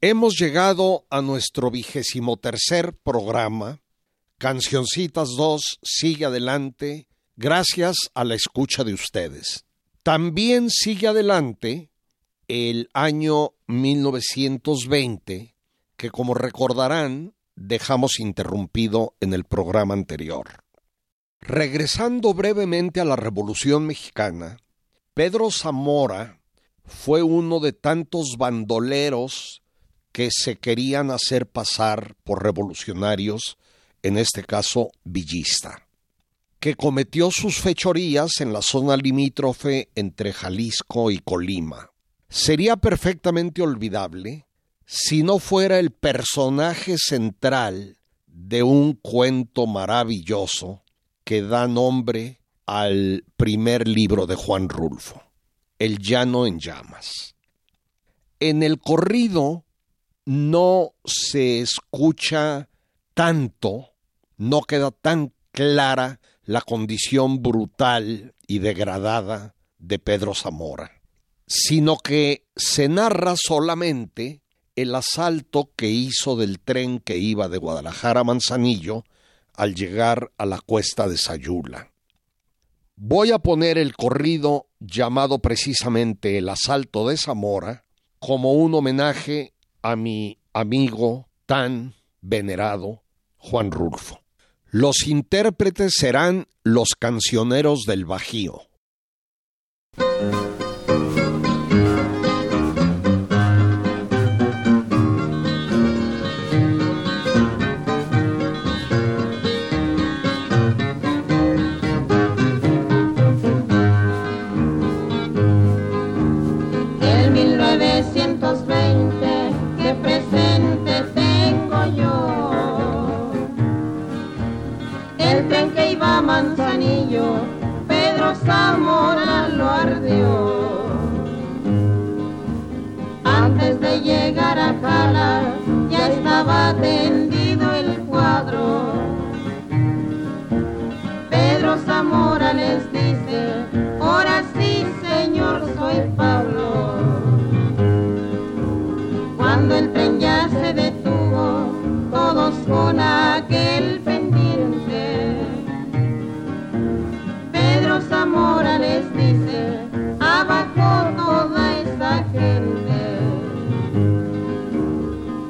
Hemos llegado a nuestro vigésimo tercer programa. Cancioncitas 2 sigue adelante gracias a la escucha de ustedes. También sigue adelante el año 1920, que como recordarán dejamos interrumpido en el programa anterior. Regresando brevemente a la Revolución Mexicana, Pedro Zamora fue uno de tantos bandoleros que se querían hacer pasar por revolucionarios, en este caso villista, que cometió sus fechorías en la zona limítrofe entre Jalisco y Colima. Sería perfectamente olvidable si no fuera el personaje central de un cuento maravilloso que da nombre al primer libro de Juan Rulfo, El llano en llamas. En el corrido no se escucha tanto, no queda tan clara la condición brutal y degradada de Pedro Zamora, sino que se narra solamente el asalto que hizo del tren que iba de Guadalajara a Manzanillo al llegar a la cuesta de Sayula. Voy a poner el corrido llamado precisamente El asalto de Zamora como un homenaje a mi amigo tan venerado Juan Rulfo. Los intérpretes serán los cancioneros del Bajío. Pedro Zamora lo ardió. Antes de llegar a Jala ya estaba tendido el cuadro. Pedro Zamora les dice, ahora sí señor soy Pablo. Cuando el tren ya se detuvo, todos con Zamora les dice, abajo toda esa gente.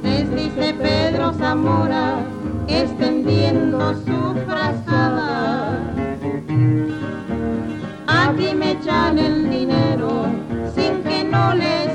Les dice Pedro Zamora, extendiendo su frazada. Aquí me echan el dinero sin que no les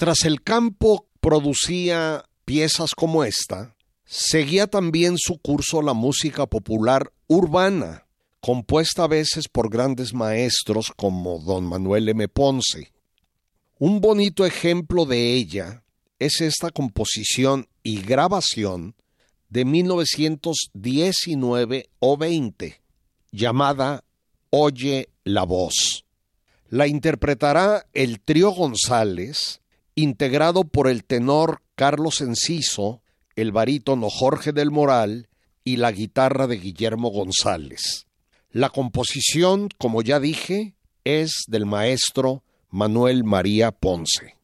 Mientras el campo producía piezas como esta, Seguía también su curso la música popular urbana, compuesta a veces por grandes maestros como don Manuel M. Ponce. Un bonito ejemplo de ella es esta composición y grabación de 1919 o 20, llamada Oye la voz. La interpretará el trío González, integrado por el tenor Carlos Enciso, el barítono Jorge del Moral y la guitarra de Guillermo González. La composición, como ya dije, es del maestro Manuel María Ponce.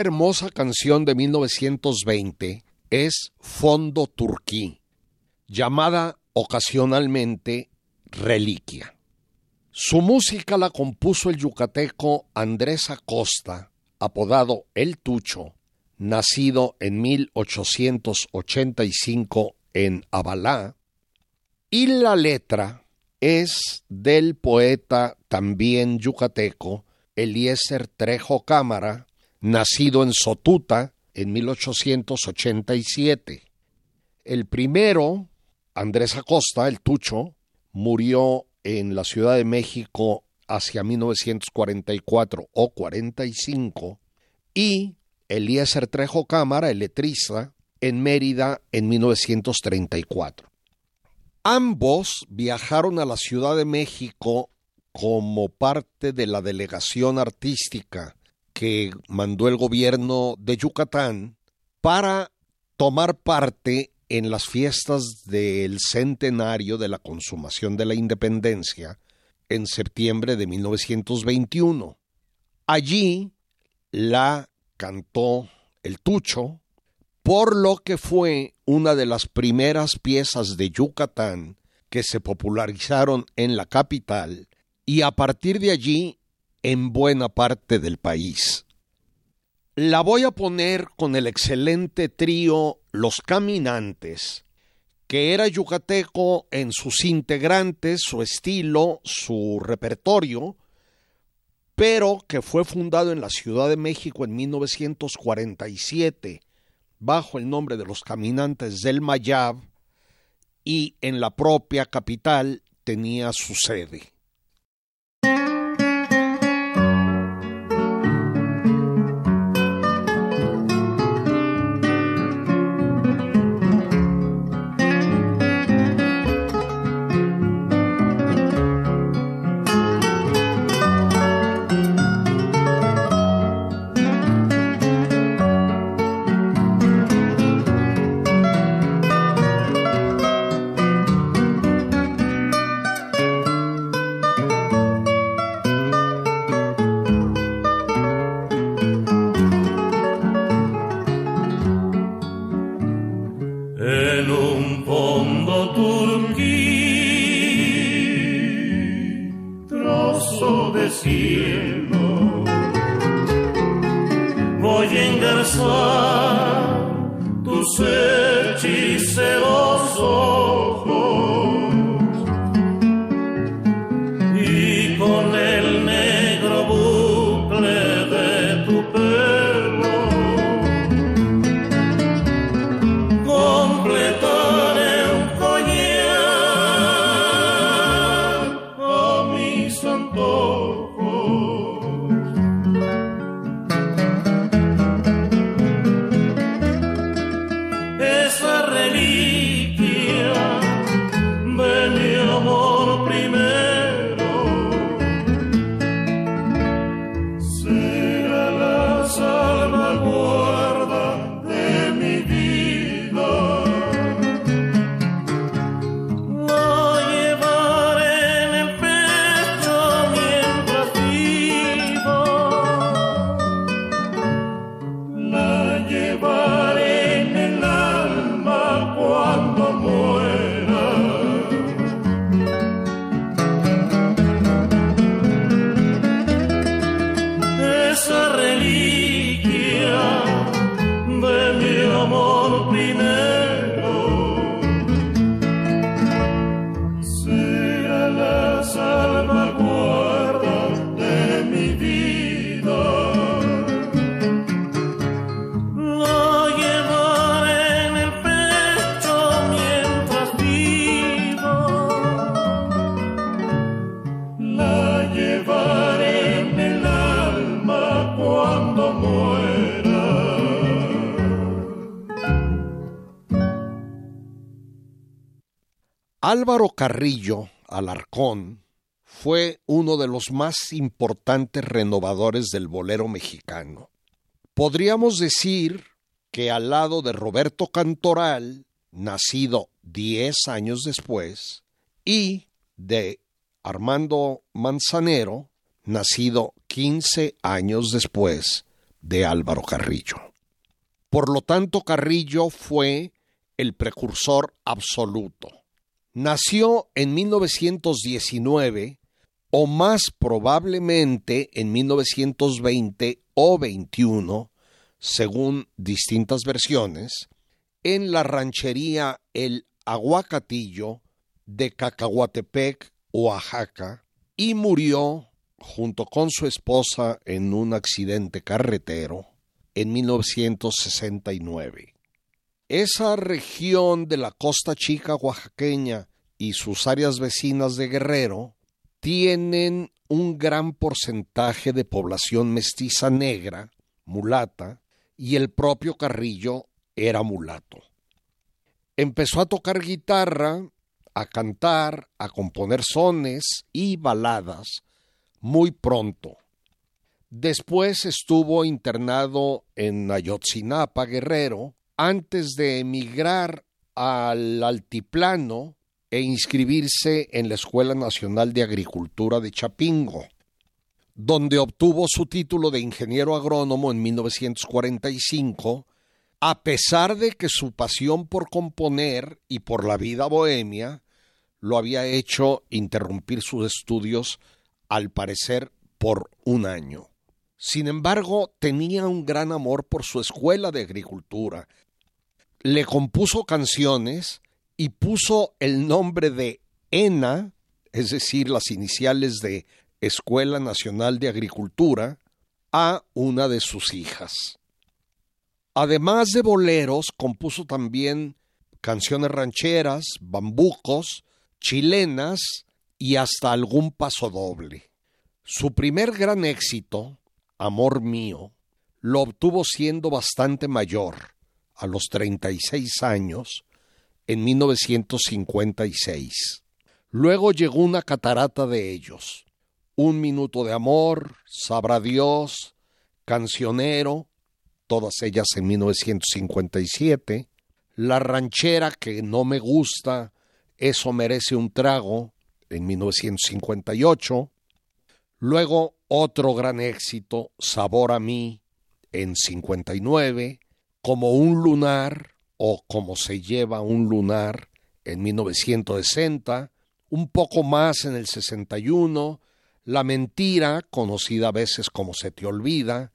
Hermosa canción de 1920 es Fondo Turquí, llamada ocasionalmente Reliquia. Su música la compuso el yucateco Andrés Acosta, apodado El Tucho, nacido en 1885 en Abalá, y la letra es del poeta también yucateco Eliezer Trejo Cámara, nacido en Sotuta en 1887. El primero, Andrés Acosta, el Tucho, murió en la Ciudad de México hacia 1944 o 45 y Eliezer Trejo Cámara, el en Mérida en 1934. Ambos viajaron a la Ciudad de México como parte de la delegación artística que mandó el gobierno de Yucatán para tomar parte en las fiestas del centenario de la consumación de la independencia en septiembre de 1921. Allí la cantó el Tucho, por lo que fue una de las primeras piezas de Yucatán que se popularizaron en la capital y a partir de allí en buena parte del país. La voy a poner con el excelente trío Los Caminantes, que era yucateco en sus integrantes, su estilo, su repertorio, pero que fue fundado en la Ciudad de México en 1947 bajo el nombre de los Caminantes del Mayab y en la propia capital tenía su sede. Álvaro Carrillo Alarcón fue uno de los más importantes renovadores del bolero mexicano. Podríamos decir que al lado de Roberto Cantoral, nacido diez años después, y de Armando Manzanero, nacido quince años después de Álvaro Carrillo. Por lo tanto, Carrillo fue el precursor absoluto nació en 1919 o más probablemente en 1920 o 21, según distintas versiones, en la ranchería El Aguacatillo de Cacahuatepec, Oaxaca, y murió junto con su esposa en un accidente carretero en 1969. Esa región de la costa chica oaxaqueña y sus áreas vecinas de Guerrero tienen un gran porcentaje de población mestiza negra, mulata, y el propio Carrillo era mulato. Empezó a tocar guitarra, a cantar, a componer sones y baladas muy pronto. Después estuvo internado en Ayotzinapa, Guerrero, antes de emigrar al altiplano e inscribirse en la Escuela Nacional de Agricultura de Chapingo, donde obtuvo su título de ingeniero agrónomo en 1945, a pesar de que su pasión por componer y por la vida bohemia lo había hecho interrumpir sus estudios, al parecer, por un año. Sin embargo, tenía un gran amor por su escuela de agricultura le compuso canciones y puso el nombre de ENA, es decir, las iniciales de Escuela Nacional de Agricultura a una de sus hijas. Además de boleros, compuso también canciones rancheras, bambucos, chilenas y hasta algún paso doble. Su primer gran éxito, Amor mío, lo obtuvo siendo bastante mayor, a los 36 años, en 1956. Luego llegó una catarata de ellos. Un minuto de amor, Sabrá Dios, Cancionero, todas ellas en 1957. La ranchera que no me gusta, eso merece un trago, en 1958. Luego otro gran éxito, Sabor a mí, en 59. Como un lunar, o como se lleva un lunar, en 1960. Un poco más en el 61 la mentira, conocida a veces como Se te olvida,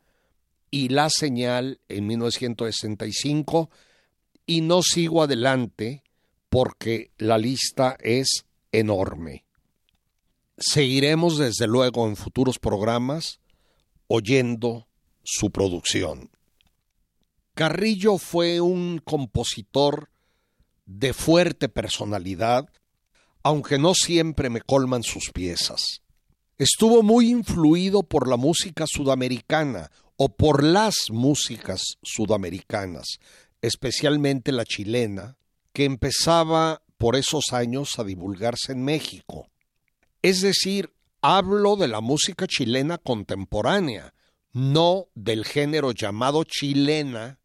y La señal en 1965, y no sigo adelante porque la lista es enorme. Seguiremos desde luego en futuros programas oyendo su producción. Carrillo fue un compositor de fuerte personalidad, aunque no siempre me colman sus piezas estuvo muy influido por la música sudamericana o por las músicas sudamericanas, especialmente la chilena, que empezaba por esos años a divulgarse en México. Es decir, hablo de la música chilena contemporánea, no del género llamado chilena,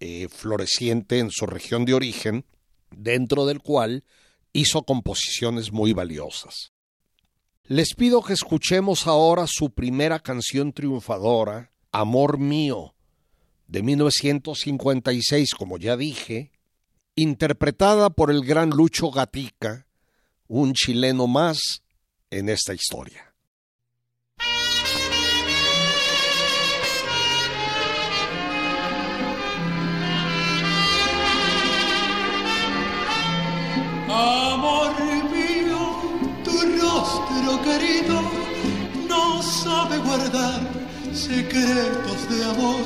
eh, floreciente en su región de origen, dentro del cual hizo composiciones muy valiosas. Les pido que escuchemos ahora su primera canción triunfadora, Amor Mío, de 1956, como ya dije, interpretada por el gran Lucho Gatica, un chileno más en esta historia. No sabe guardar secretos de amor.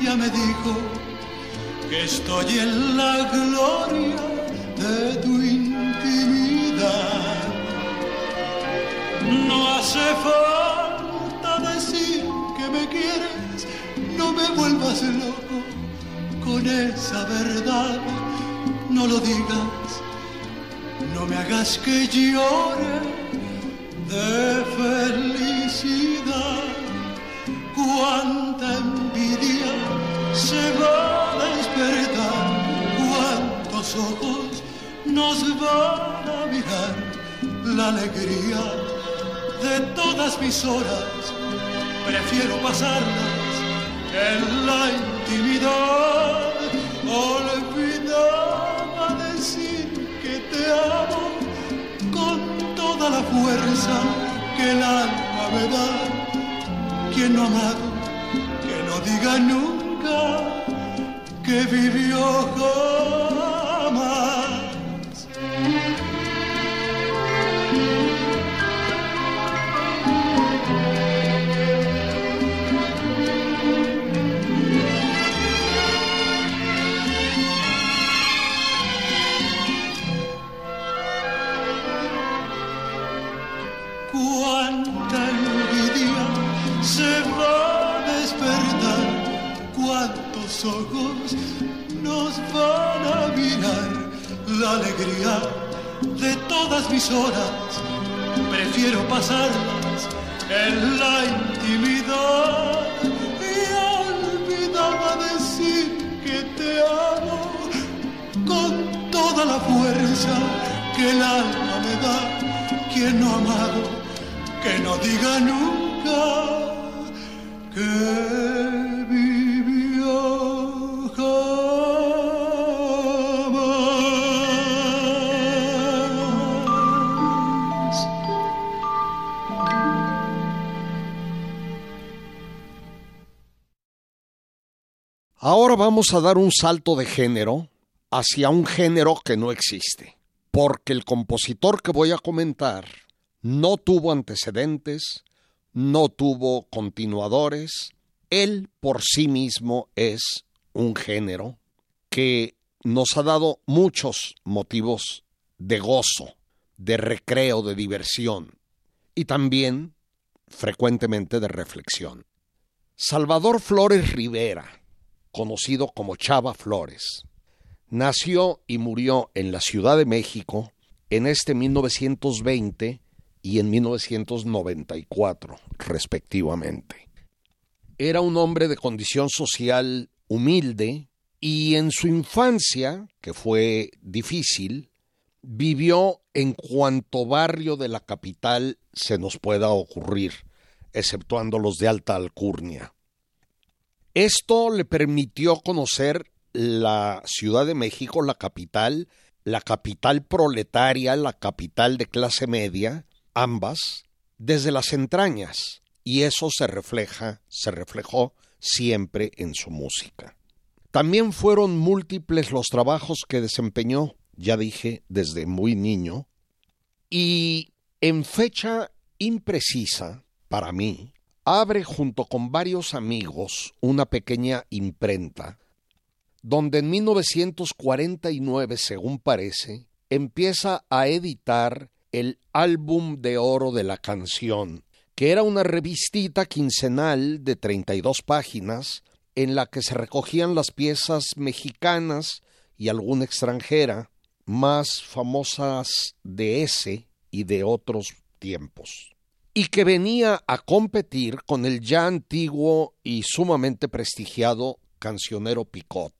Ya me dijo que estoy en la gloria de tu intimidad. No hace falta decir que me quieres, no me vuelvas loco con esa verdad. No lo digas, no me hagas que llore de felicidad. Cuánta envidia se va a despertar, cuántos ojos nos van a mirar. La alegría de todas mis horas, prefiero pasarlas en la intimidad. Olvidaba decir que te amo la fuerza que el alma me da. Quien no ha amado, que no diga nunca que vivió. Ojos nos van a mirar la alegría de todas mis horas. Prefiero pasarlas en la intimidad y olvidaba decir que te amo con toda la fuerza que el alma me da. Quien no ha amado, que no diga nunca que Ahora vamos a dar un salto de género hacia un género que no existe, porque el compositor que voy a comentar No tuvo antecedentes, no tuvo continuadores, él por sí mismo es un género que nos ha dado muchos motivos de gozo, de recreo, de diversión y también frecuentemente de reflexión. Salvador Flores Rivera, conocido como Chava Flores, nació y murió en la Ciudad de México en este 1920 y en 1994, respectivamente. Era un hombre de condición social humilde y en su infancia, que fue difícil, vivió en cuanto barrio de la capital se nos pueda ocurrir, exceptuando los de alta alcurnia. Esto le permitió conocer la Ciudad de México, la capital, la capital proletaria, la capital de clase media, ambas, desde las entrañas, y eso se refleja, se reflejó siempre en su música. También fueron múltiples los trabajos que desempeñó, ya dije, desde muy niño, y en fecha imprecisa, para mí, abre junto con varios amigos una pequeña imprenta, donde en 1949, según parece, empieza a editar el álbum de oro de la canción, que era una revistita quincenal de 32 páginas en la que se recogían las piezas mexicanas y alguna extranjera más famosas de ese y de otros tiempos, y que venía a competir con el ya antiguo y sumamente prestigiado cancionero Picot.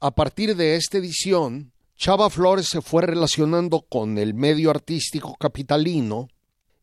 A partir de esta edición, Chava Flores se fue relacionando con el medio artístico capitalino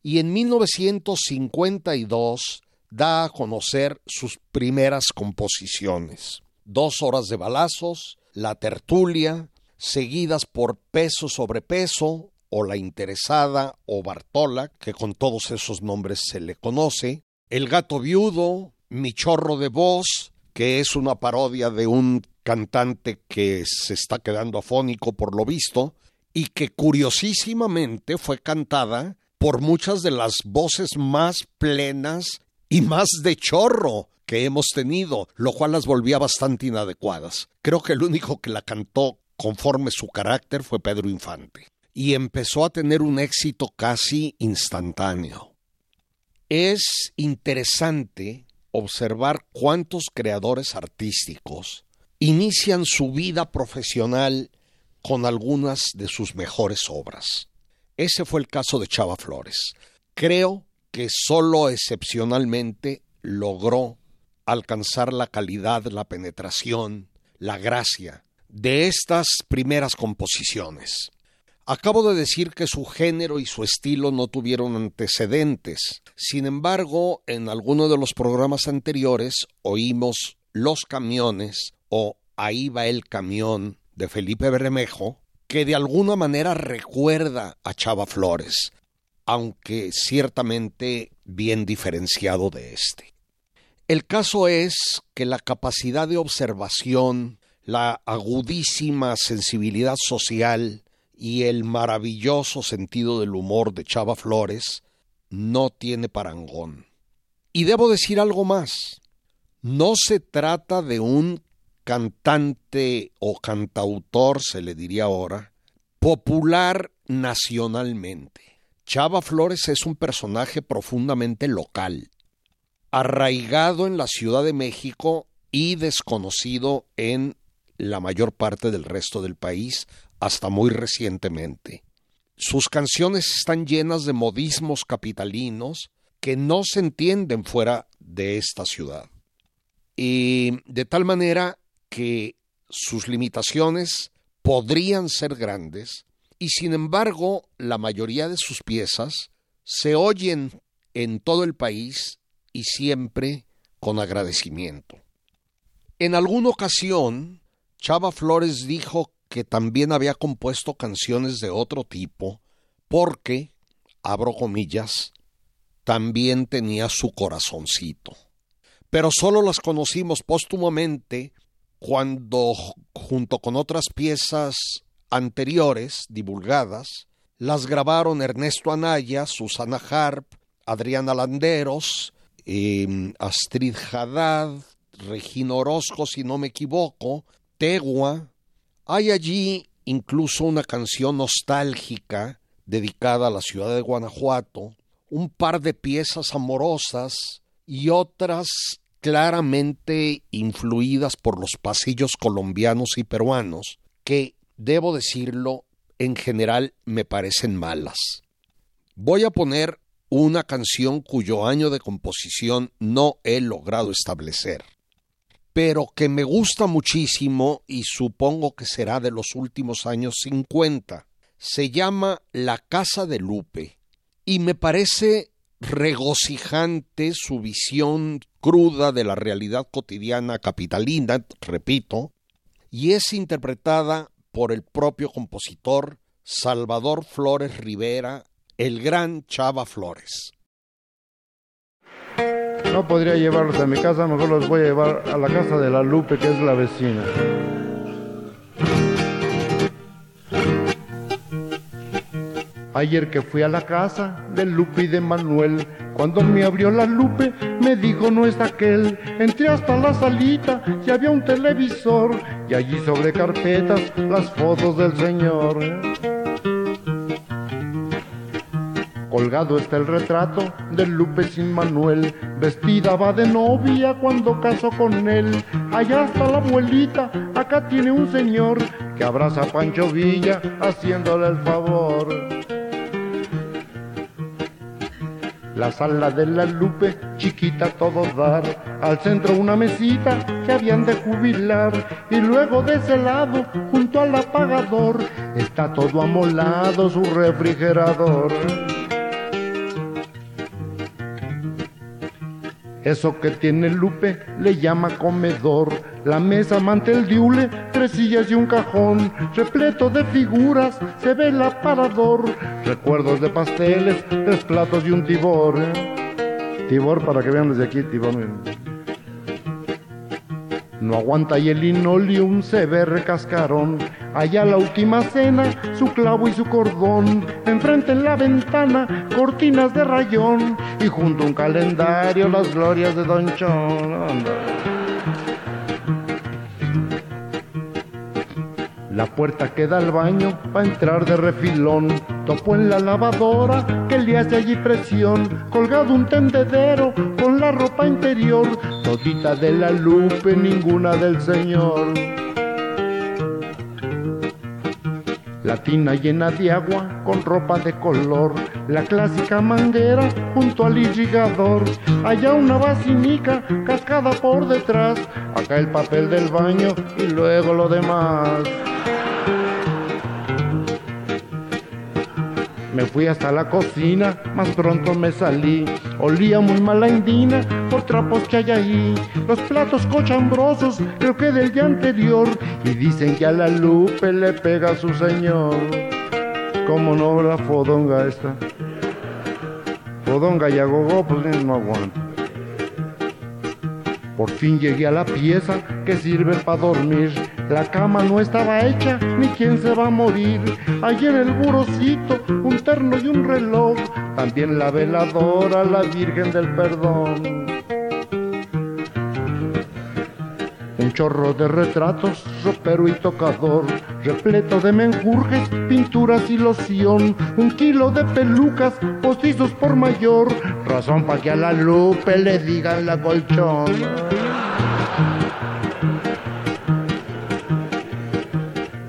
y en 1952 da a conocer sus primeras composiciones. Dos horas de balazos, La tertulia, seguidas por Peso sobre Peso, o La Interesada, o Bartola, que con todos esos nombres se le conoce, El Gato Viudo, Mi Chorro de Voz, que es una parodia de un cantante que se está quedando afónico por lo visto, y que curiosísimamente fue cantada por muchas de las voces más plenas y más de chorro que hemos tenido, lo cual las volvía bastante inadecuadas. Creo que el único que la cantó conforme su carácter fue Pedro Infante, y empezó a tener un éxito casi instantáneo. Es interesante observar cuántos creadores artísticos inician su vida profesional con algunas de sus mejores obras. Ese fue el caso de Chava Flores. Creo que solo excepcionalmente logró alcanzar la calidad, la penetración, la gracia de estas primeras composiciones. Acabo de decir que su género y su estilo no tuvieron antecedentes. Sin embargo, en alguno de los programas anteriores oímos Los camiones o Ahí va el camión de Felipe Bermejo, que de alguna manera recuerda a Chava Flores, aunque ciertamente bien diferenciado de este. El caso es que la capacidad de observación, la agudísima sensibilidad social y el maravilloso sentido del humor de Chava Flores no tiene parangón. Y debo decir algo más. No se trata de un cantante o cantautor, se le diría ahora, popular nacionalmente. Chava Flores es un personaje profundamente local, arraigado en la Ciudad de México y desconocido en la mayor parte del resto del país hasta muy recientemente. Sus canciones están llenas de modismos capitalinos que no se entienden fuera de esta ciudad. Y de tal manera que sus limitaciones podrían ser grandes y sin embargo la mayoría de sus piezas se oyen en todo el país y siempre con agradecimiento. En alguna ocasión, Chava Flores dijo que también había compuesto canciones de otro tipo porque, abro comillas, también tenía su corazoncito. Pero solo las conocimos póstumamente cuando, junto con otras piezas anteriores, divulgadas, Las grabaron Ernesto Anaya, Susana Harp, Adriana Landeros, em, Astrid Haddad, Regina Orozco, si no me equivoco, Tegua. Hay allí incluso una canción nostálgica dedicada a la ciudad de Guanajuato, un par de piezas amorosas y otras claramente influidas por los pasillos colombianos y peruanos, que, debo decirlo, en general me parecen malas. Voy a poner una canción cuyo año de composición no he logrado establecer, pero que me gusta muchísimo y supongo que será de los últimos años 50. Se llama La Casa de Lupe y me parece regocijante su visión cruda de la realidad cotidiana capitalina, repito, y es interpretada por el propio compositor Salvador Flores Rivera, el gran Chava Flores. No podría llevarlos a mi casa, mejor los voy a llevar a la casa de la Lupe, que es la vecina. Ayer que fui a la casa de Lupe y de Manuel, cuando me abrió la Lupe, me dijo no es aquel. Entré hasta la salita y había un televisor y allí sobre carpetas las fotos del señor. Colgado está el retrato de Lupe sin Manuel, vestida va de novia cuando casó con él. Allá está la abuelita, acá tiene un señor que abraza a Pancho Villa haciéndole el favor. La sala de la Lupe, chiquita todo dar, al centro una mesita que habían de jubilar, y luego de ese lado, junto al apagador, está todo amolado su refrigerador. Eso que tiene Lupe le llama comedor. La mesa, mantel diule, tres sillas y un cajón. Repleto de figuras, se ve el aparador. Recuerdos de pasteles, tres platos y un tibor. Tibor para que vean desde aquí, tibor. No aguanta y el linoleum se ve recascarón. Allá la última cena, su clavo y su cordón. Enfrente en la ventana, cortinas de rayón. Y junto a un calendario, las glorias de Don Chon. La puerta que da al baño pa' entrar de refilón. Topo en la lavadora que le hace allí presión. Colgado un tendedero con la ropa interior. Todita de la lupe, ninguna del señor. La tina llena de agua con ropa de color, la clásica manguera junto al irrigador, allá una basinica cascada por detrás, acá el papel del baño y luego lo demás. Me fui hasta la cocina, más pronto me salí. Olía muy mala indina por trapos que hay ahí. Los platos cochambrosos, creo que del día anterior. Y dicen que a la Lupe le pega a su señor. Como no la fodonga esta. Fodonga y agogó, pues no aguanto. Por fin llegué a la pieza que sirve para dormir. La cama no estaba hecha, ni quién se va a morir. Allí en el burocito, un terno y un reloj. También la veladora, la Virgen del Perdón. Un chorro de retratos, ropero y tocador, repleto de menjurjes, pinturas y loción, un kilo de pelucas, postizos por mayor, razón para que a la Lupe le digan la colchón.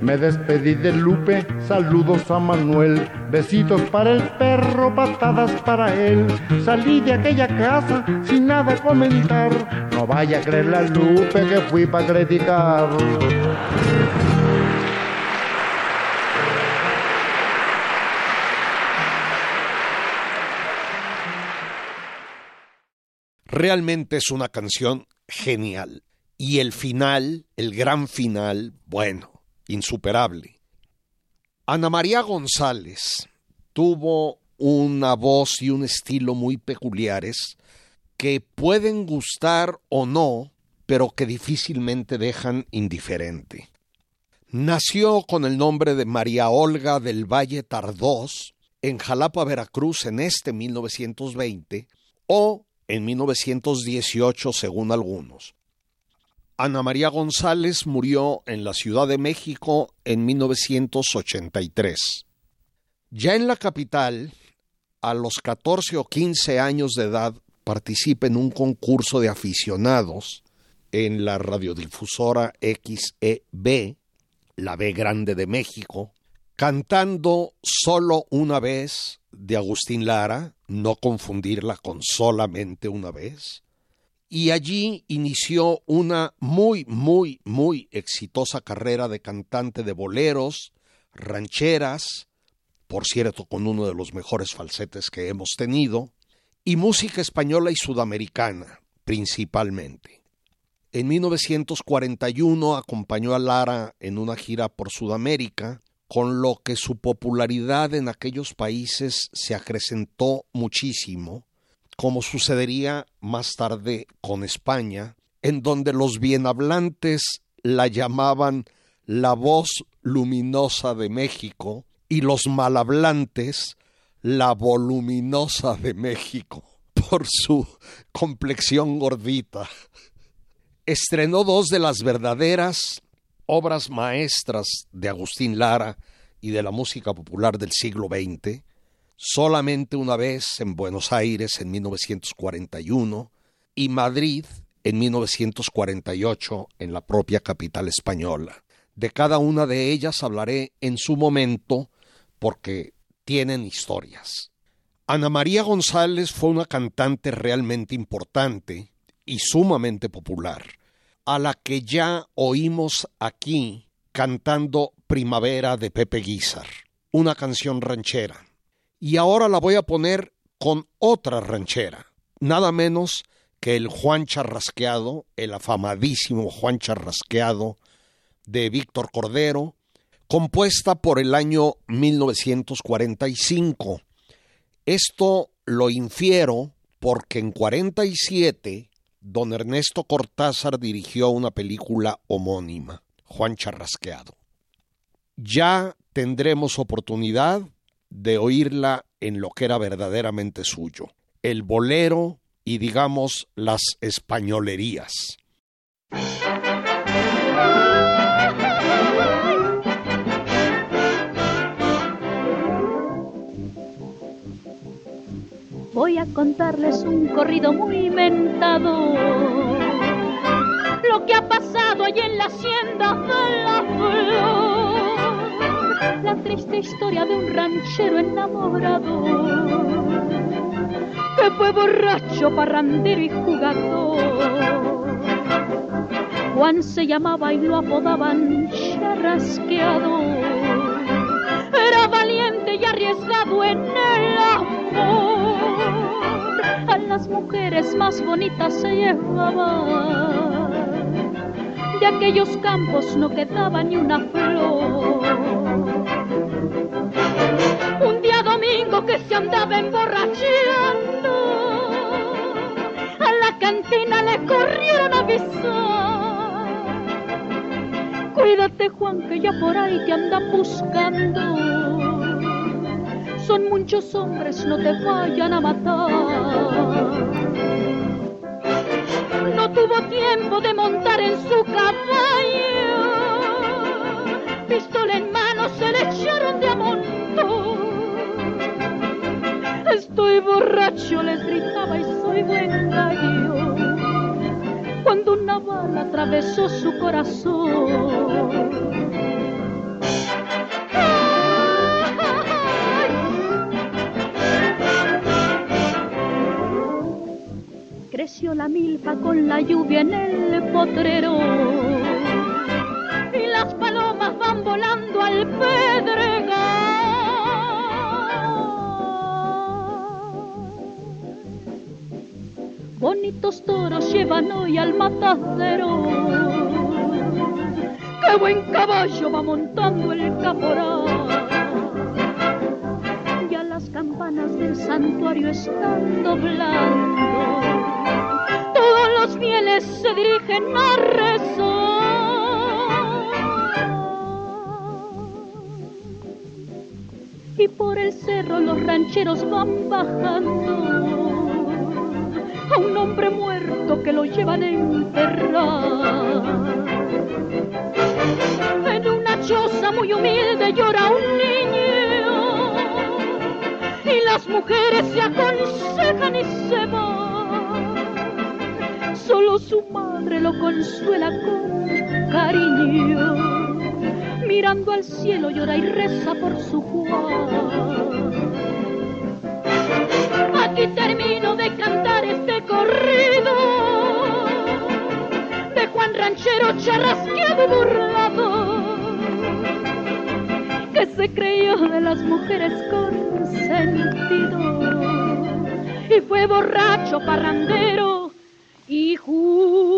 Me despedí de Lupe, saludos a Manuel, besitos para el perro, patadas para él. Salí de aquella casa sin nada comentar, no vaya a creer la Lupe que fui para criticar. Realmente es una canción genial. Y el final, el gran final, bueno, insuperable. Ana María González tuvo una voz y un estilo muy peculiares que pueden gustar o no, pero que difícilmente dejan indiferente. Nació con el nombre de María Olga del Valle Tardós en Jalapa, Veracruz, en este 1920 o en 1918, según algunos. Ana María González murió en la Ciudad de México en 1983. Ya en la capital, a los 14 o 15 años de edad, participa en un concurso de aficionados en la radiodifusora XEB, la B Grande de México, cantando solo una vez de Agustín Lara, no confundirla con solamente una vez, y allí inició una muy, muy, muy exitosa carrera de cantante de boleros, rancheras, por cierto, con uno de los mejores falsetes que hemos tenido, y música española y sudamericana, principalmente. En 1941 acompañó a Lara en una gira por Sudamérica, con lo que su popularidad en aquellos países se acrecentó muchísimo, como sucedería más tarde con España, en donde los bienhablantes la llamaban la voz luminosa de México y los malhablantes la voluminosa de México por su complexión gordita. Estrenó dos de las verdaderas obras maestras de Agustín Lara y de la música popular del siglo XX, solamente una vez en Buenos Aires en 1941 y Madrid en 1948 en la propia capital española. De cada una de ellas hablaré en su momento porque tienen historias. Ana María González fue una cantante realmente importante y sumamente popular, a la que ya oímos aquí cantando Primavera de Pepe Guizar, una canción ranchera y ahora la voy a poner con otra ranchera, nada menos que el Juan Charrasqueado, el afamadísimo Juan Charrasqueado de Víctor Cordero, compuesta por el año 1945. Esto lo infiero porque en 47 don Ernesto Cortázar dirigió una película homónima, Juan Charrasqueado. Ya tendremos oportunidad de oírla en lo que era verdaderamente suyo, el bolero y digamos las españolerías. Voy a contarles un corrido muy inventado. Lo que ha pasado allí en la hacienda de la flor la triste historia de un ranchero enamorado que fue borracho, parrandero y jugador. Juan se llamaba y lo apodaban charrasqueado. Era valiente y arriesgado en el amor. A las mujeres más bonitas se llevaba. De aquellos campos no quedaba ni una flor que se andaba emborrachando, a la cantina le corrieron a avisar. Cuídate Juan que ya por ahí te andan buscando. Son muchos hombres, no te vayan a matar. No tuvo tiempo de montar en su caballo. Estoy borracho, les gritaba y soy buen gallo. Cuando una bala atravesó su corazón. Creció la milpa con la lluvia en el potrero y las palomas van volando al pedregal. benditos toros llevan hoy al matadero. ¡Qué buen caballo va montando el caporal! Ya las campanas del santuario están doblando. Todos los fieles se dirigen a rezar. Y por el cerro los rancheros van bajando a un hombre muerto que lo llevan a enterrar. En una choza muy humilde llora un niño y las mujeres se aconsejan y se van. Solo su madre lo consuela con cariño, mirando al cielo llora y reza por su Juan. Aquí termino de cantar este corrido de Juan Ranchero charrasqueado y burlado que se creyó de las mujeres con sentido y fue borracho, parrandero y jugador.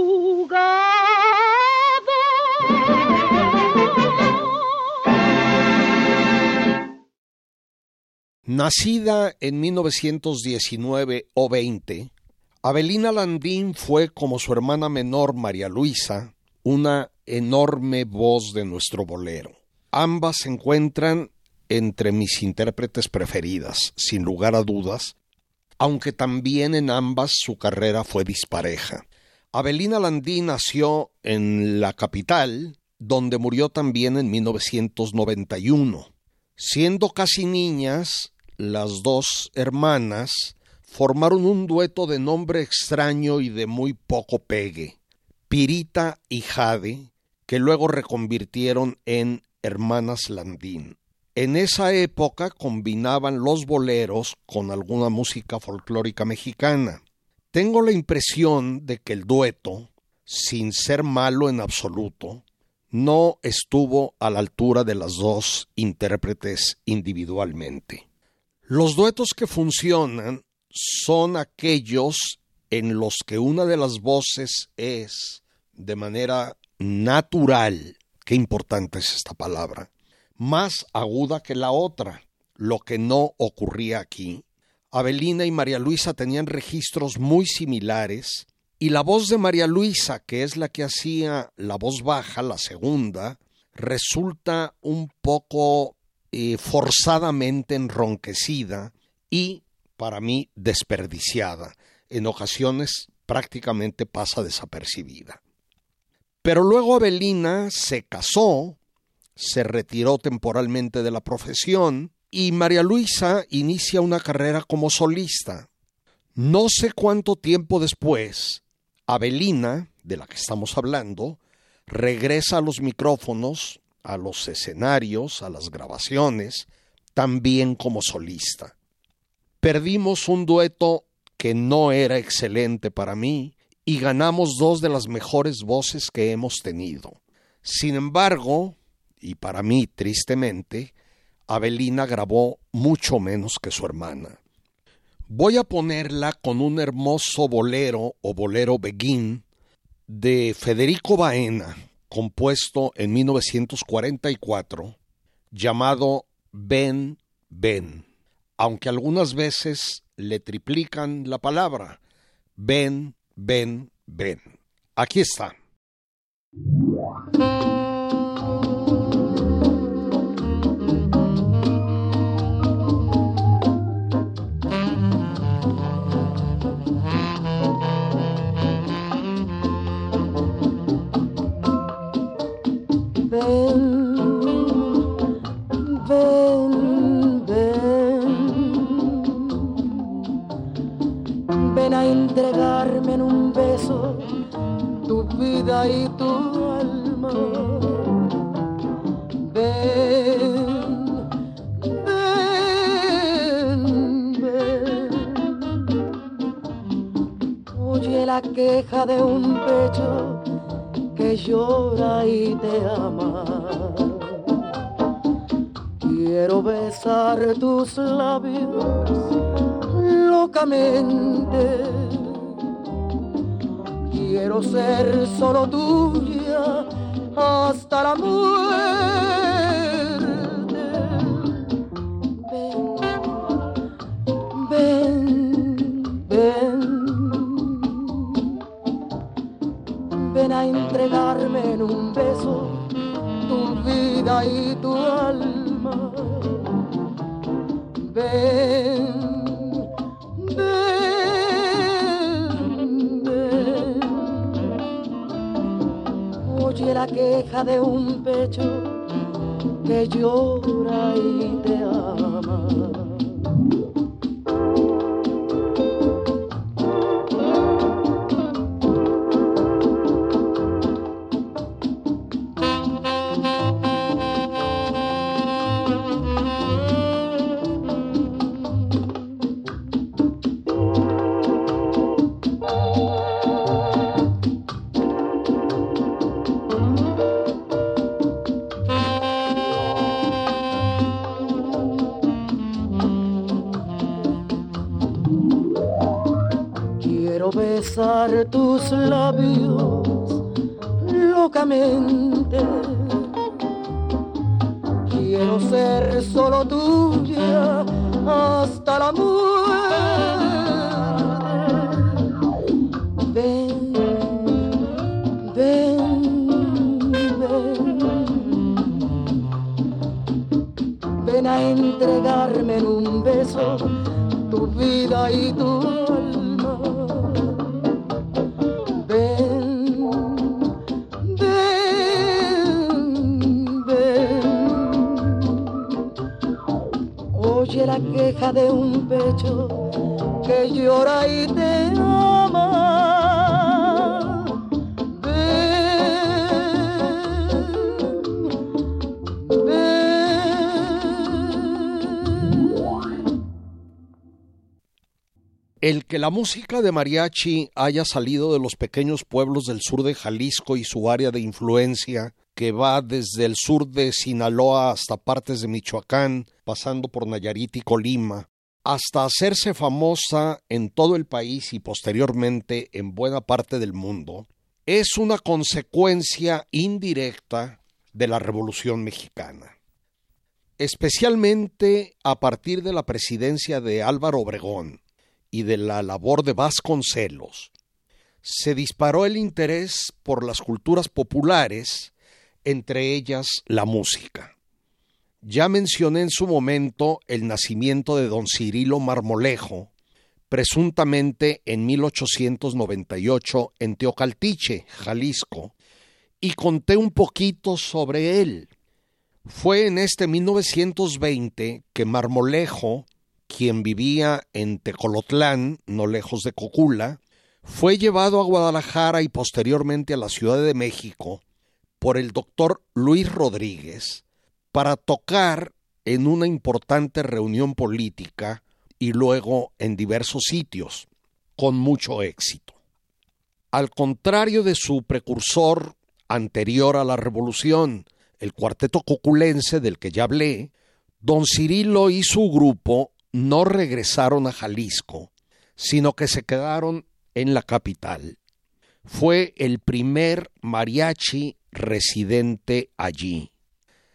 Nacida en 1919 o 20, Abelina Landín fue, como su hermana menor María Luisa, una enorme voz de nuestro bolero. Ambas se encuentran entre mis intérpretes preferidas, sin lugar a dudas, aunque también en ambas su carrera fue dispareja. Abelina Landín nació en la capital, donde murió también en 1991. Siendo casi niñas, las dos hermanas formaron un dueto de nombre extraño y de muy poco pegue, Pirita y Jade, que luego reconvirtieron en Hermanas Landín. En esa época combinaban los boleros con alguna música folclórica mexicana. Tengo la impresión de que el dueto, sin ser malo en absoluto, no estuvo a la altura de las dos intérpretes individualmente. Los duetos que funcionan son aquellos en los que una de las voces es de manera natural, qué importante es esta palabra, más aguda que la otra, lo que no ocurría aquí. Abelina y María Luisa tenían registros muy similares y la voz de María Luisa, que es la que hacía la voz baja, la segunda, resulta un poco eh, forzadamente enronquecida y, para mí, desperdiciada. En ocasiones prácticamente pasa desapercibida. Pero luego Abelina se casó, se retiró temporalmente de la profesión y María Luisa inicia una carrera como solista. No sé cuánto tiempo después, Abelina, de la que estamos hablando, regresa a los micrófonos a los escenarios, a las grabaciones, también como solista. Perdimos un dueto que no era excelente para mí y ganamos dos de las mejores voces que hemos tenido. Sin embargo, y para mí tristemente, Abelina grabó mucho menos que su hermana. Voy a ponerla con un hermoso bolero o bolero beguín de Federico Baena, compuesto en 1944, llamado Ben Ben, aunque algunas veces le triplican la palabra Ben Ben Ben. Aquí está. Entregarme en un beso tu vida y tu alma. Ven, ven, ven. Oye la queja de un pecho que llora y te ama. Quiero besar tus labios locamente Quiero ser solo tuya hasta la muerte. Ven, ven, ven. Ven a entregarme en un beso tu vida y tu alma. De un pecho que llora y te tuya hasta la muerte. Ven, ven, ven. Ven a entregarme en un beso tu vida y tu la queja de un pecho que llora y te ama. El que la música de mariachi haya salido de los pequeños pueblos del sur de Jalisco y su área de influencia, que va desde el sur de Sinaloa hasta partes de Michoacán, pasando por Nayarit y Colima, hasta hacerse famosa en todo el país y posteriormente en buena parte del mundo, es una consecuencia indirecta de la Revolución Mexicana. Especialmente a partir de la presidencia de Álvaro Obregón, y de la labor de Vasconcelos, se disparó el interés por las culturas populares, entre ellas la música. Ya mencioné en su momento el nacimiento de don Cirilo Marmolejo, presuntamente en 1898 en Teocaltiche, Jalisco, y conté un poquito sobre él. Fue en este 1920 que Marmolejo quien vivía en Tecolotlán, no lejos de Cocula, fue llevado a Guadalajara y posteriormente a la Ciudad de México por el doctor Luis Rodríguez para tocar en una importante reunión política y luego en diversos sitios, con mucho éxito. Al contrario de su precursor anterior a la revolución, el cuarteto coculense del que ya hablé, don Cirilo y su grupo no regresaron a Jalisco, sino que se quedaron en la capital. Fue el primer mariachi residente allí.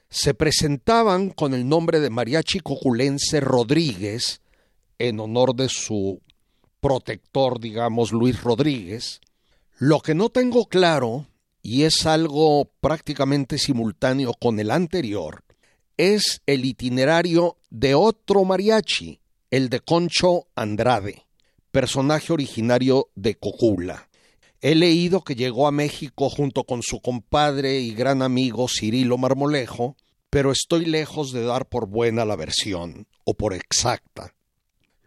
Se presentaban con el nombre de Mariachi Coculense Rodríguez, en honor de su protector, digamos, Luis Rodríguez. Lo que no tengo claro, y es algo prácticamente simultáneo con el anterior, es el itinerario de otro mariachi, el de Concho Andrade, personaje originario de Cocula. He leído que llegó a México junto con su compadre y gran amigo Cirilo Marmolejo, pero estoy lejos de dar por buena la versión, o por exacta.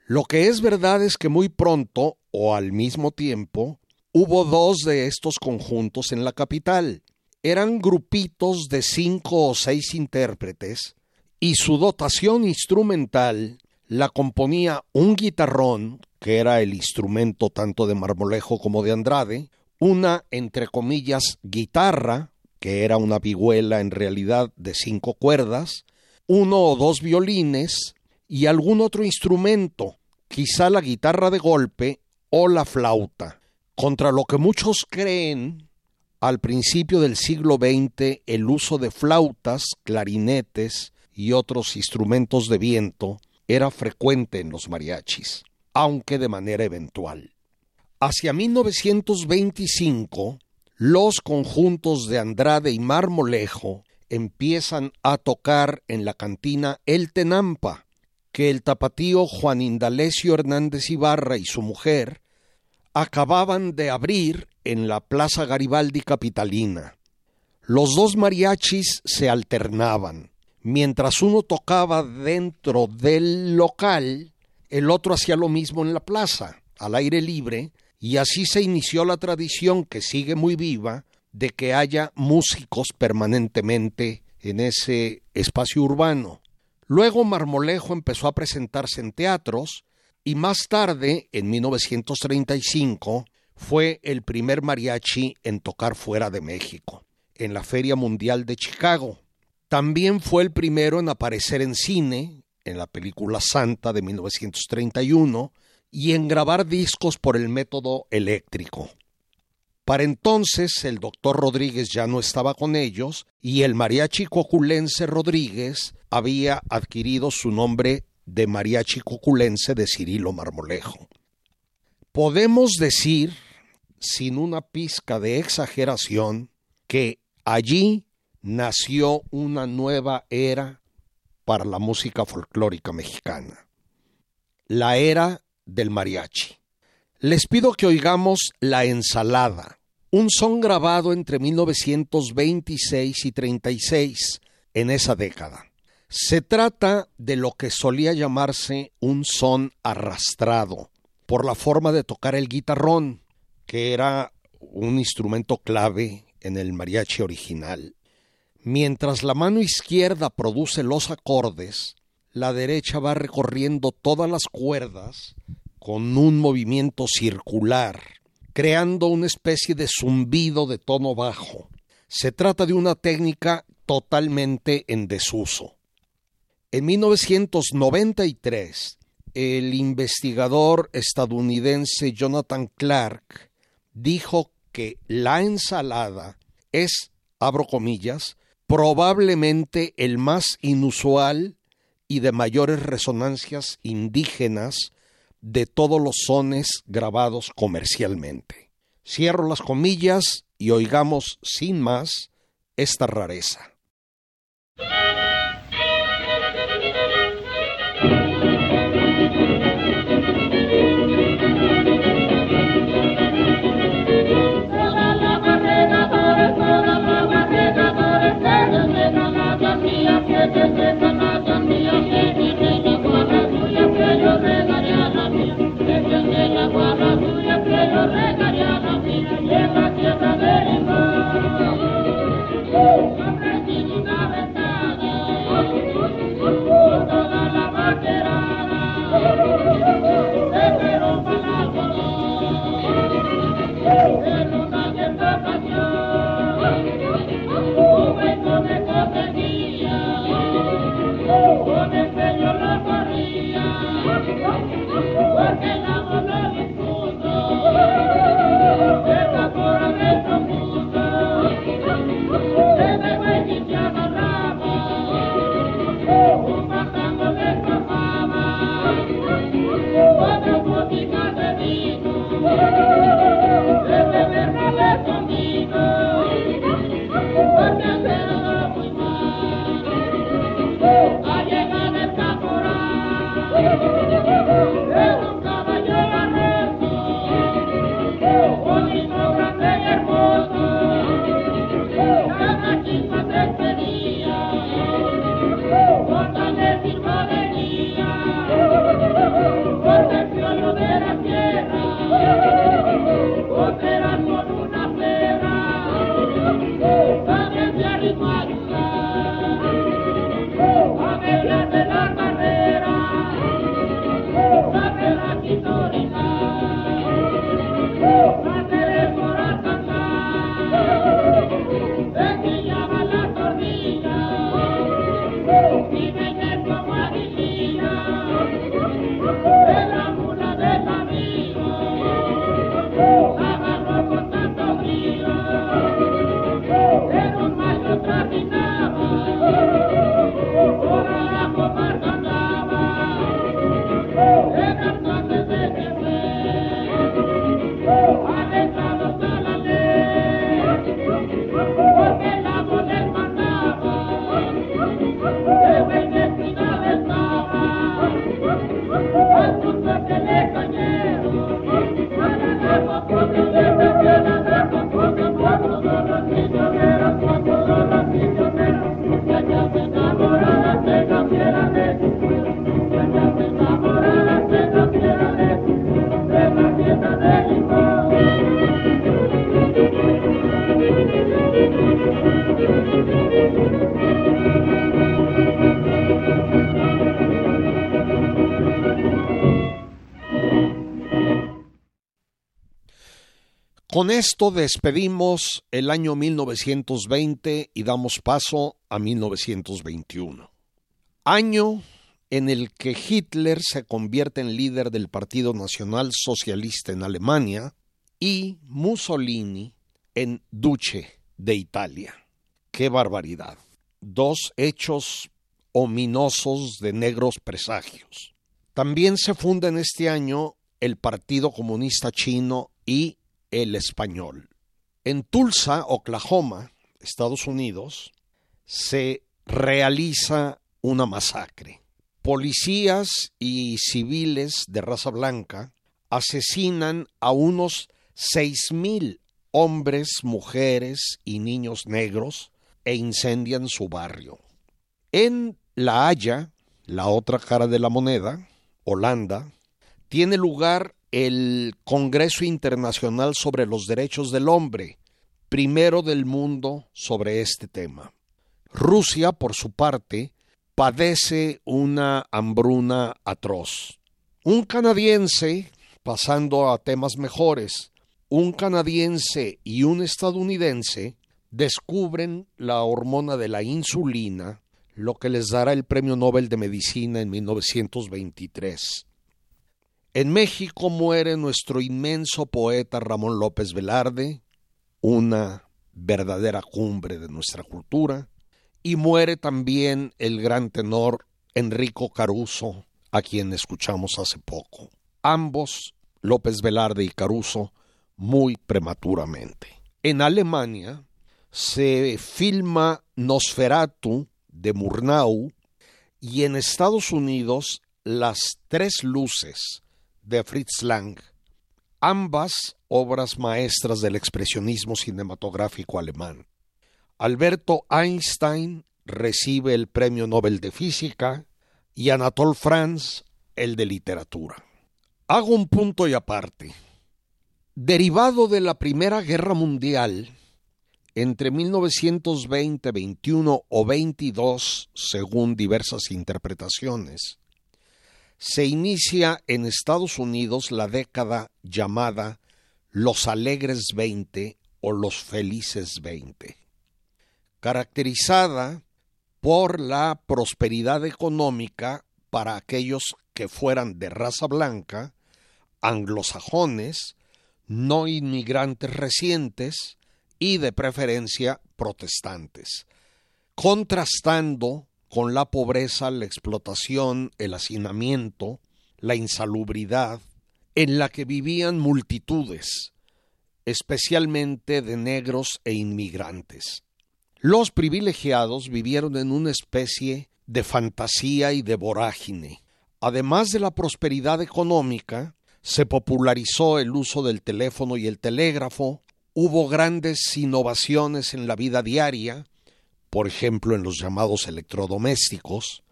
Lo que es verdad es que muy pronto, o al mismo tiempo, hubo dos de estos conjuntos en la capital, eran grupitos de cinco o seis intérpretes y su dotación instrumental la componía un guitarrón, que era el instrumento tanto de Marmolejo como de Andrade, una, entre comillas, guitarra, que era una vihuela en realidad de cinco cuerdas, uno o dos violines y algún otro instrumento, quizá la guitarra de golpe o la flauta, contra lo que muchos creen al principio del siglo XX el uso de flautas, clarinetes y otros instrumentos de viento era frecuente en los mariachis, aunque de manera eventual. Hacia 1925, los conjuntos de Andrade y Marmolejo empiezan a tocar en la cantina El Tenampa, que el tapatío Juan Indalecio Hernández Ibarra y su mujer acababan de abrir en la Plaza Garibaldi Capitalina. Los dos mariachis se alternaban. Mientras uno tocaba dentro del local, el otro hacía lo mismo en la plaza, al aire libre, y así se inició la tradición que sigue muy viva de que haya músicos permanentemente en ese espacio urbano. Luego Marmolejo empezó a presentarse en teatros y más tarde, en 1935, fue el primer mariachi en tocar fuera de México, en la Feria Mundial de Chicago. También fue el primero en aparecer en cine, en la película Santa de 1931, y en grabar discos por el método eléctrico. Para entonces el doctor Rodríguez ya no estaba con ellos y el mariachi coculense Rodríguez había adquirido su nombre de mariachi coculense de Cirilo Marmolejo. Podemos decir, sin una pizca de exageración, que allí nació una nueva era para la música folclórica mexicana, la era del mariachi. Les pido que oigamos La ensalada, un son grabado entre 1926 y 36 en esa década. Se trata de lo que solía llamarse un son arrastrado, por la forma de tocar el guitarrón, que era un instrumento clave en el mariachi original. Mientras la mano izquierda produce los acordes, la derecha va recorriendo todas las cuerdas con un movimiento circular creando una especie de zumbido de tono bajo. Se trata de una técnica totalmente en desuso. En 1993, el investigador estadounidense Jonathan Clark dijo que la ensalada es, abro comillas, probablemente el más inusual y de mayores resonancias indígenas de todos los sones grabados comercialmente. Cierro las comillas y oigamos sin más esta rareza. Con esto despedimos el año 1920 y damos paso a 1921. Año en el que Hitler se convierte en líder del Partido Nacional Socialista en Alemania y Mussolini en duce de Italia. ¡Qué barbaridad! Dos hechos ominosos de negros presagios. También se funda en este año el Partido Comunista Chino y el Español. En Tulsa, Oklahoma, Estados Unidos, se realiza una masacre. Policías y civiles de raza blanca asesinan a unos seis mil hombres, mujeres y niños negros e incendian su barrio. En La Haya, la otra cara de la moneda, Holanda, tiene lugar el Congreso Internacional sobre los Derechos del Hombre, primero del mundo sobre este tema. Rusia, por su parte, padece una hambruna atroz. Un canadiense, pasando a temas mejores, un canadiense y un estadounidense descubren la hormona de la insulina, lo que les dará el Premio Nobel de Medicina en 1923. En México muere nuestro inmenso poeta Ramón López Velarde, una verdadera cumbre de nuestra cultura, y muere también el gran tenor Enrico Caruso, a quien escuchamos hace poco. Ambos, López Velarde y Caruso, muy prematuramente. En Alemania se filma Nosferatu de Murnau y en Estados Unidos Las Tres Luces de Fritz Lang, ambas obras maestras del expresionismo cinematográfico alemán. Alberto Einstein recibe el Premio Nobel de Física y Anatole France el de Literatura. Hago un punto y aparte. Derivado de la Primera Guerra Mundial, entre 1920, 21 o 22, según diversas interpretaciones, se inicia en Estados Unidos la década llamada Los Alegres 20 o Los Felices 20, caracterizada por la prosperidad económica para aquellos que fueran de raza blanca, anglosajones, no inmigrantes recientes y de preferencia protestantes, contrastando con la pobreza, la explotación, el hacinamiento, la insalubridad, en la que vivían multitudes, especialmente de negros e inmigrantes. Los privilegiados vivieron en una especie de fantasía y de vorágine. Además de la prosperidad económica, se popularizó el uso del teléfono y el telégrafo, hubo grandes innovaciones en la vida diaria, por ejemplo en los llamados electrodomésticos,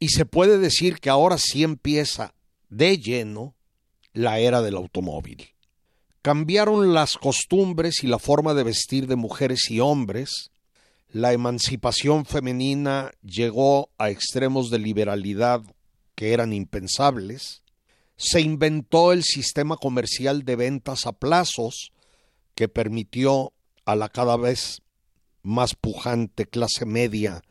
y se puede decir que ahora sí empieza de lleno la era del automóvil. Cambiaron las costumbres y la forma de vestir de mujeres y hombres, la emancipación femenina llegó a extremos de liberalidad que eran impensables, se inventó el sistema comercial de ventas a plazos que permitió a la cada vez más pujante clase media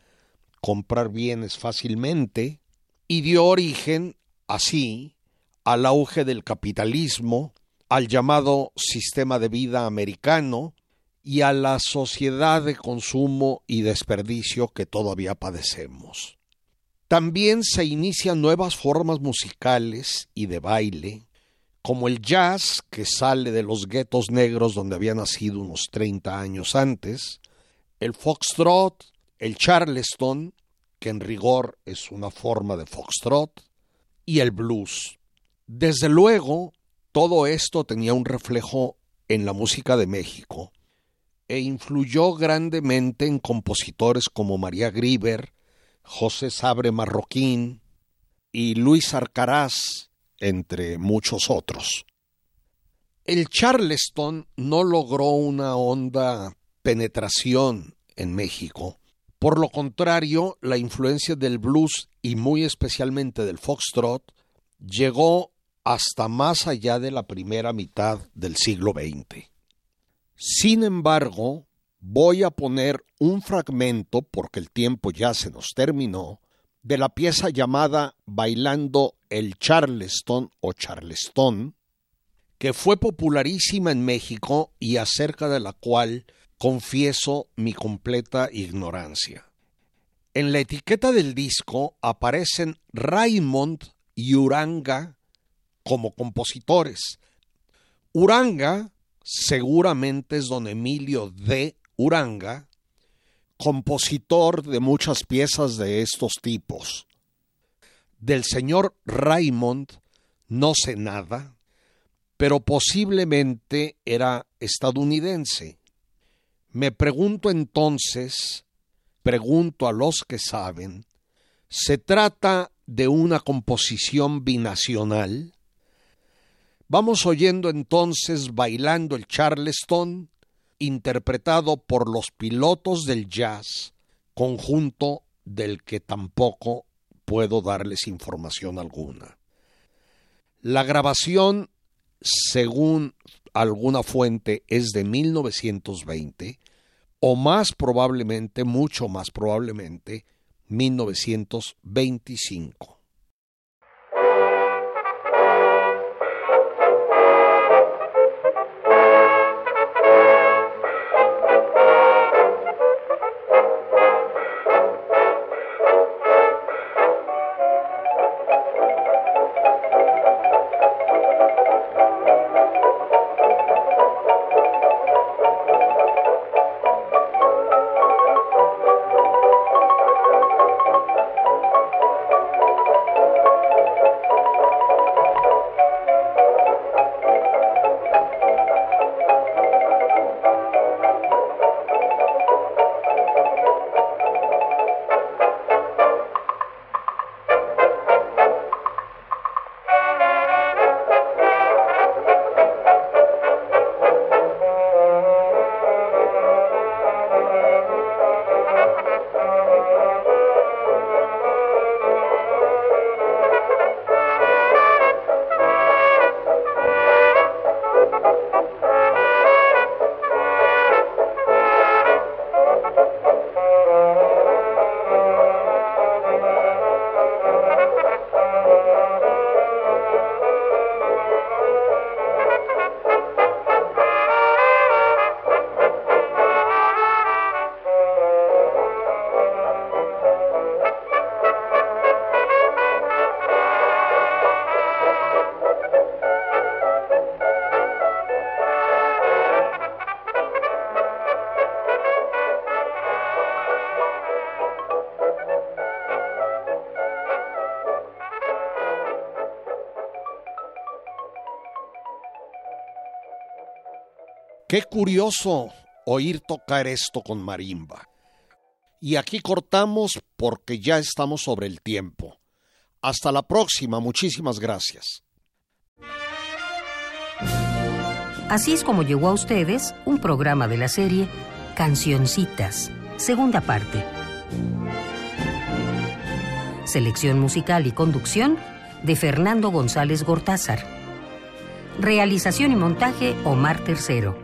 comprar bienes fácilmente y dio origen, así, al auge del capitalismo, al llamado sistema de vida americano y a la sociedad de consumo y desperdicio que todavía padecemos. También se inician nuevas formas musicales y de baile, como el jazz, que sale de los guetos negros donde había nacido unos 30 años antes, el foxtrot, el charleston, que en rigor es una forma de foxtrot, y el blues. Desde luego, todo esto tenía un reflejo en la música de México e influyó grandemente en compositores como María Grieber, José Sabre Marroquín y Luis Arcaraz, entre muchos otros. El Charleston no logró una honda penetración en México. Por lo contrario, la influencia del blues y muy especialmente del foxtrot llegó hasta más allá de la primera mitad del siglo XX. Sin embargo, voy a poner un fragmento, porque el tiempo ya se nos terminó, de la pieza llamada Bailando el Charleston o Charleston, que fue popularísima en México y acerca de la cual confieso mi completa ignorancia. En la etiqueta del disco aparecen Raymond y Uranga como compositores. Uranga seguramente es don Emilio de Uranga, compositor de muchas piezas de estos tipos. Del señor Raymond no sé nada, pero posiblemente era estadounidense. Me pregunto entonces, pregunto a los que saben, ¿se trata de una composición binacional? Vamos oyendo entonces bailando el Charleston, interpretado por los pilotos del jazz, conjunto del que tampoco puedo darles información alguna. La grabación, según alguna fuente, es de 1920 o más probablemente, mucho más probablemente, 1925. Qué curioso oír tocar esto con marimba. Y aquí cortamos porque ya estamos sobre el tiempo. Hasta la próxima, muchísimas gracias. Así es como llegó a ustedes un programa de la serie Cancioncitas, segunda parte. Selección musical y conducción de Fernando González Gortázar. Realización y montaje Omar Tercero.